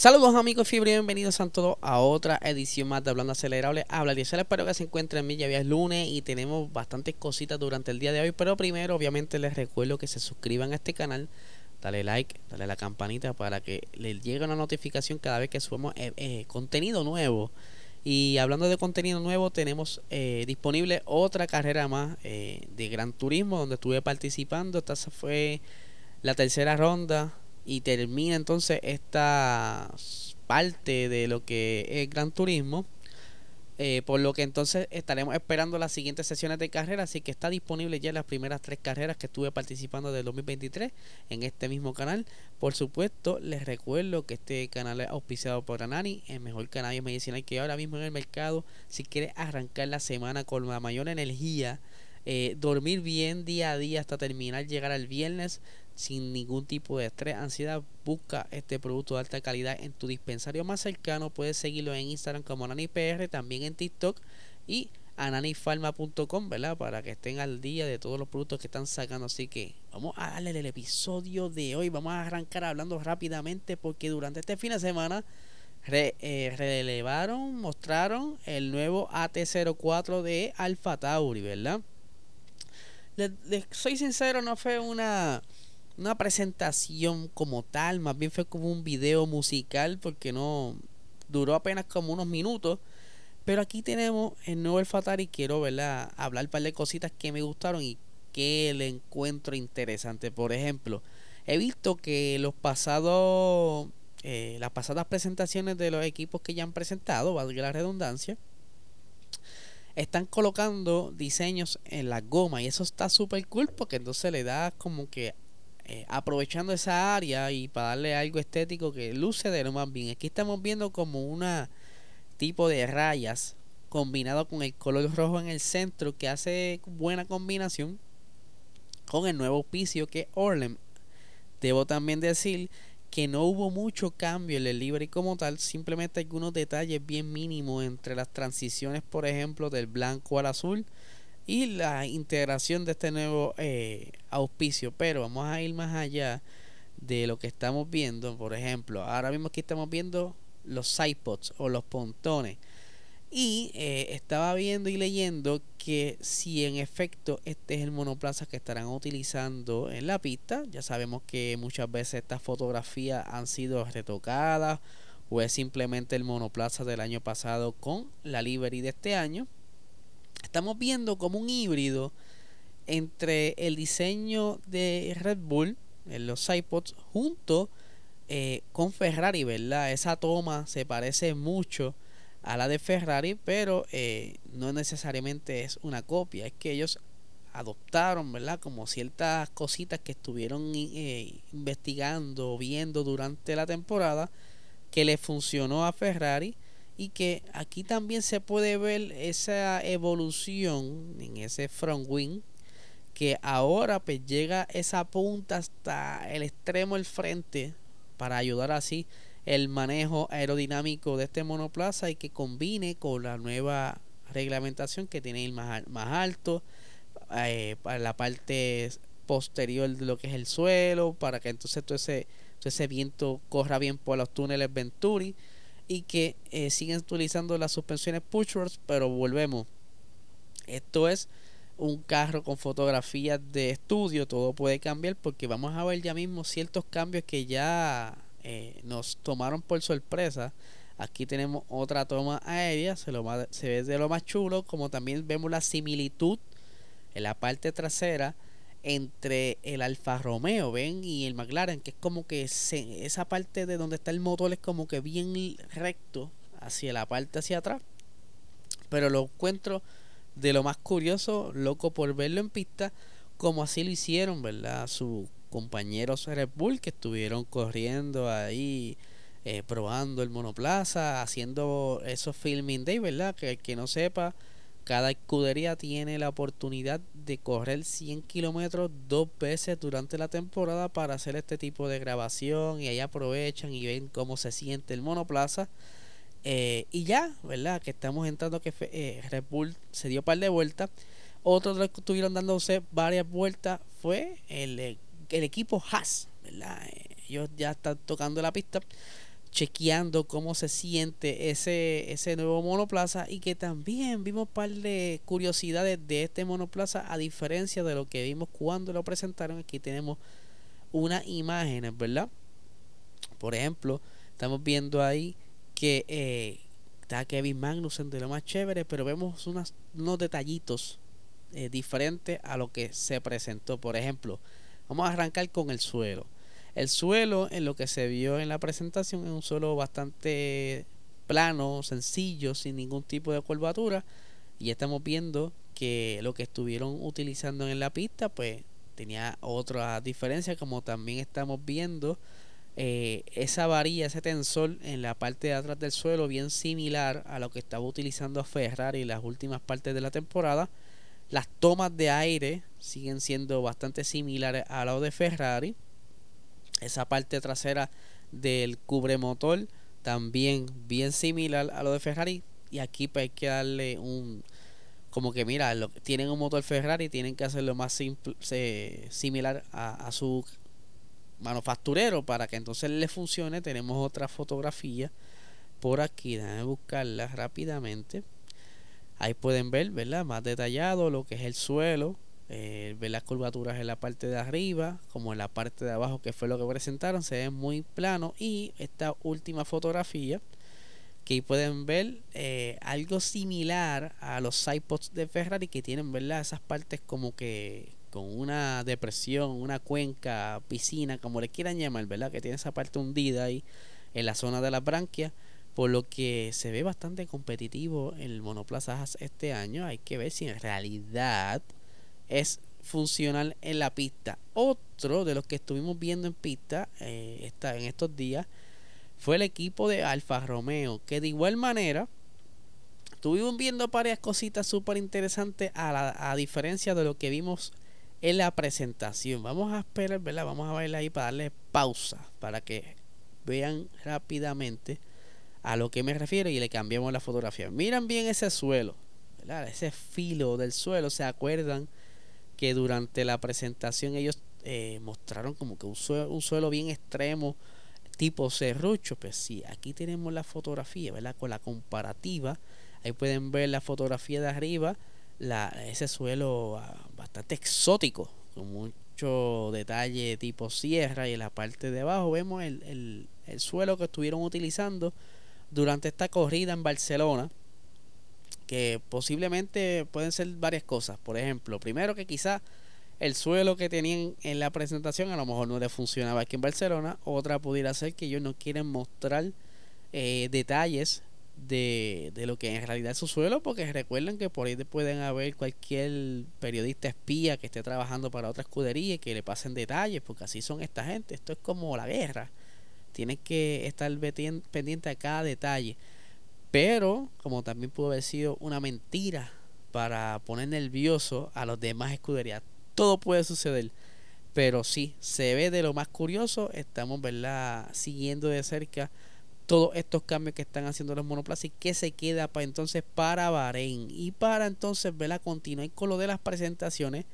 Saludos amigos Fiebre, bienvenidos a todos a otra edición más de Hablando Acelerable. Habla Diesel, espero que se encuentren bien, ya es lunes y tenemos bastantes cositas durante el día de hoy. Pero primero, obviamente, les recuerdo que se suscriban a este canal, dale like, dale la campanita para que les llegue una notificación cada vez que subamos eh, eh, contenido nuevo. Y hablando de contenido nuevo, tenemos eh, disponible otra carrera más de Gran Turismo donde estuve participando. Esta fue la tercera ronda y termina entonces esta parte de lo que es Gran Turismo. Eh, por lo que entonces estaremos esperando las siguientes sesiones de carrera, así que está disponible ya las primeras tres carreras que estuve participando del 2023 en este mismo canal. Por supuesto, les recuerdo que este canal es auspiciado por Anani, el mejor canal medicinal que ahora mismo en el mercado. Si quieres arrancar la semana con la mayor energía, eh, dormir bien día a día hasta terminar, llegar al viernes sin ningún tipo de estrés, ansiedad. Busca este producto de alta calidad en tu dispensario más cercano. Puedes seguirlo en Instagram como AnaniPR, también en TikTok y ananifarma.com, ¿verdad? Para que estén al día de todos los productos que están sacando. Así que vamos a darle el episodio de hoy. Vamos a arrancar hablando rápidamente porque durante este fin de semana eh, relevaron, mostraron el nuevo AT04 de Alpha Tauri, ¿verdad? soy sincero, no fue una, una presentación como tal, más bien fue como un video musical porque no duró apenas como unos minutos. Pero aquí tenemos el nuevo El y quiero ¿verdad? hablar un par de cositas que me gustaron y que le encuentro interesante. Por ejemplo, he visto que los pasados, eh, las pasadas presentaciones de los equipos que ya han presentado, valga la redundancia, están colocando diseños en la goma y eso está súper cool porque entonces le da como que eh, aprovechando esa área y para darle algo estético que luce de lo más bien. Aquí estamos viendo como una tipo de rayas combinado con el color rojo en el centro que hace buena combinación con el nuevo auspicio que es Orlem. Debo también decir que no hubo mucho cambio en el libre como tal, simplemente algunos detalles bien mínimos entre las transiciones, por ejemplo, del blanco al azul y la integración de este nuevo eh, auspicio. Pero vamos a ir más allá de lo que estamos viendo. Por ejemplo, ahora mismo aquí estamos viendo los sidepods o los pontones. Y eh, estaba viendo y leyendo que si en efecto este es el monoplaza que estarán utilizando en la pista, ya sabemos que muchas veces estas fotografías han sido retocadas o es simplemente el monoplaza del año pasado con la livery de este año. Estamos viendo como un híbrido entre el diseño de Red Bull en los iPods junto eh, con Ferrari, ¿verdad? Esa toma se parece mucho a la de Ferrari, pero eh, no necesariamente es una copia, es que ellos adoptaron, ¿verdad? Como ciertas cositas que estuvieron eh, investigando, viendo durante la temporada, que le funcionó a Ferrari y que aquí también se puede ver esa evolución en ese front wing que ahora pues llega esa punta hasta el extremo del frente para ayudar así el manejo aerodinámico de este monoplaza y que combine con la nueva reglamentación que tiene el más, más alto eh, para la parte posterior de lo que es el suelo para que entonces todo ese, todo ese viento corra bien por los túneles Venturi y que eh, siguen utilizando las suspensiones pushers pero volvemos esto es un carro con fotografías de estudio todo puede cambiar porque vamos a ver ya mismo ciertos cambios que ya eh, nos tomaron por sorpresa. Aquí tenemos otra toma aérea, se, lo se ve de lo más chulo, como también vemos la similitud en la parte trasera entre el Alfa Romeo, ven, y el McLaren, que es como que esa parte de donde está el motor es como que bien recto hacia la parte hacia atrás. Pero lo encuentro de lo más curioso, loco por verlo en pista, como así lo hicieron, ¿verdad? Su compañeros Red Bull que estuvieron corriendo ahí eh, probando el monoplaza, haciendo esos filming day, ¿verdad? Que el que no sepa, cada escudería tiene la oportunidad de correr 100 kilómetros dos veces durante la temporada para hacer este tipo de grabación y ahí aprovechan y ven cómo se siente el monoplaza. Eh, y ya, ¿verdad? Que estamos entrando que eh, Red Bull se dio par de vueltas. Otros que estuvieron dándose varias vueltas fue el, eh, el equipo Haas, ¿verdad? Ellos ya están tocando la pista chequeando cómo se siente ese, ese nuevo monoplaza y que también vimos un par de curiosidades de este monoplaza a diferencia de lo que vimos cuando lo presentaron. Aquí tenemos unas imágenes, ¿verdad? Por ejemplo, estamos viendo ahí que eh, está Kevin Magnussen de lo más chévere, pero vemos unas, unos detallitos eh, diferentes a lo que se presentó. Por ejemplo, vamos a arrancar con el suelo el suelo, en lo que se vio en la presentación, es un suelo bastante plano, sencillo, sin ningún tipo de curvatura. Y estamos viendo que lo que estuvieron utilizando en la pista, pues tenía otra diferencia, como también estamos viendo eh, esa varilla, ese tensor en la parte de atrás del suelo, bien similar a lo que estaba utilizando Ferrari en las últimas partes de la temporada. Las tomas de aire siguen siendo bastante similares a lo de Ferrari esa parte trasera del cubremotor también bien similar a lo de Ferrari. Y aquí pues hay que darle un... Como que mira, lo, tienen un motor Ferrari, tienen que hacerlo más simple, similar a, su manufacturero para que entonces le funcione. Tenemos otra fotografía por aquí, déjame buscarla rápidamente. Ahí pueden ver, ¿verdad? Más detallado lo que es el suelo, eh, ver las curvaturas en la parte de arriba como en la parte de abajo que fue lo que presentaron se ve muy plano. Y esta última fotografía que pueden ver eh, algo similar a los sidepods de Ferrari que tienen verdad esas partes como que con una depresión una cuenca piscina como le quieran llamar verdad que tiene esa parte hundida ahí en la zona de la branquia por lo que se ve bastante competitivo el monoplaza este año. Hay que ver si en realidad es funcional en la pista. Otro de los que estuvimos viendo en pista eh, en estos días fue el equipo de Alfa Romeo, que de igual manera estuvimos viendo varias cositas súper interesantes a, a diferencia de lo que vimos en la presentación. Vamos a esperar, ¿verdad? Vamos a verla ahí para darle pausa, para que vean rápidamente a lo que me refiero y le cambiamos la fotografía. Miran bien ese suelo, ese filo del suelo, ¿se acuerdan? Que durante la presentación ellos eh, mostraron como que un suelo, bien extremo, tipo serrucho. Pues sí, aquí tenemos la fotografía, ¿verdad? Con la comparativa. Ahí pueden ver la fotografía de arriba, la, ese suelo ah, bastante exótico, con mucho detalle tipo sierra. Y en la parte de abajo vemos el, el, el suelo que estuvieron utilizando durante esta corrida en Barcelona que posiblemente pueden ser varias cosas. Por ejemplo, primero que quizá el suelo que tenían en la presentación a lo mejor no le funcionaba aquí en Barcelona. Otra pudiera ser que ellos no quieren mostrar eh, detalles de, de, lo que en realidad es su suelo, porque recuerden que por ahí pueden haber cualquier periodista espía que esté trabajando para otra escudería y que le pasen detalles, porque así son esta gente. Esto es como la guerra. Tienen que estar pendiente a cada detalle. Pero, como también pudo haber sido una mentira para poner nervioso a los demás escuderías. Todo puede suceder. Pero sí, se ve de lo más curioso. Estamos, ¿verdad? Siguiendo de cerca todos estos cambios que están haciendo los monoplazas y que se queda para entonces para Bahrein. Y para entonces, ¿verdad? Continuar con lo de las presentaciones.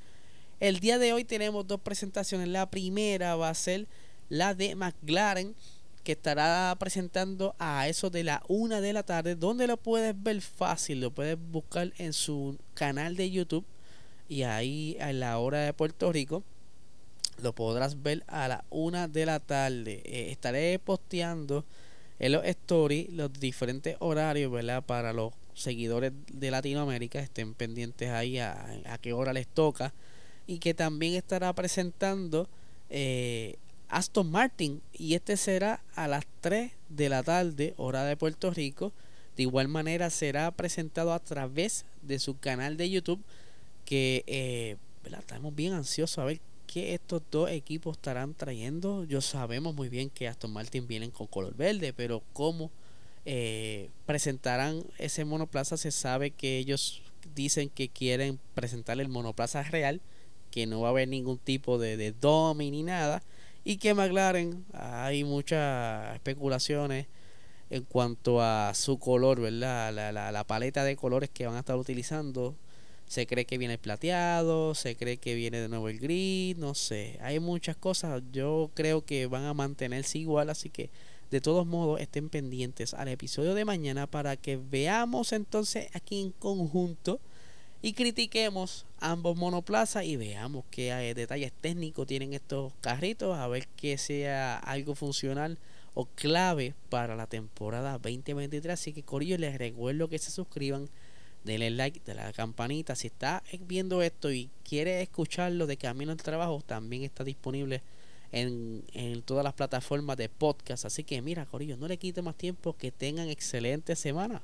El día de hoy tenemos dos presentaciones. La primera va a ser la de McLaren que estará presentando a eso de la una de la tarde, donde lo puedes ver fácil, lo puedes buscar en su canal de YouTube y ahí a la hora de Puerto Rico lo podrás ver a la una de la tarde. Eh, estaré posteando en los stories los diferentes horarios, ¿verdad? Para los seguidores de Latinoamérica estén pendientes ahí a, qué hora les toca y que también estará presentando eh, Aston Martin y este será a las 3 de la tarde hora de Puerto Rico. De igual manera será presentado a través de su canal de YouTube que eh, estamos bien ansiosos a ver qué estos dos equipos estarán trayendo. Yo sabemos muy bien que Aston Martin vienen con color verde, pero cómo eh, presentarán ese monoplaza se sabe que ellos dicen que quieren presentar el monoplaza real, que no va a haber ningún tipo de, de ni nada, y que McLaren hay muchas especulaciones en cuanto a su color, ¿verdad? La, la, la paleta de colores que van a estar utilizando se cree que viene el plateado, se cree que viene de nuevo el gris, no sé. Hay muchas cosas. Yo creo que van a mantenerse igual, así que de todos modos estén pendientes al episodio de mañana para que veamos entonces aquí en conjunto y critiquemos ambos monoplazas y veamos qué detalles técnicos tienen estos carritos, a ver que sea algo funcional o clave para la temporada 2023. Así que Corillo les recuerdo que se suscriban denle like, de la campanita. Si está viendo esto y quiere escucharlo de camino al trabajo, también está disponible en, en todas las plataformas de podcast. Así que mira, Corillo, no le quite más tiempo. Que tengan excelente semana.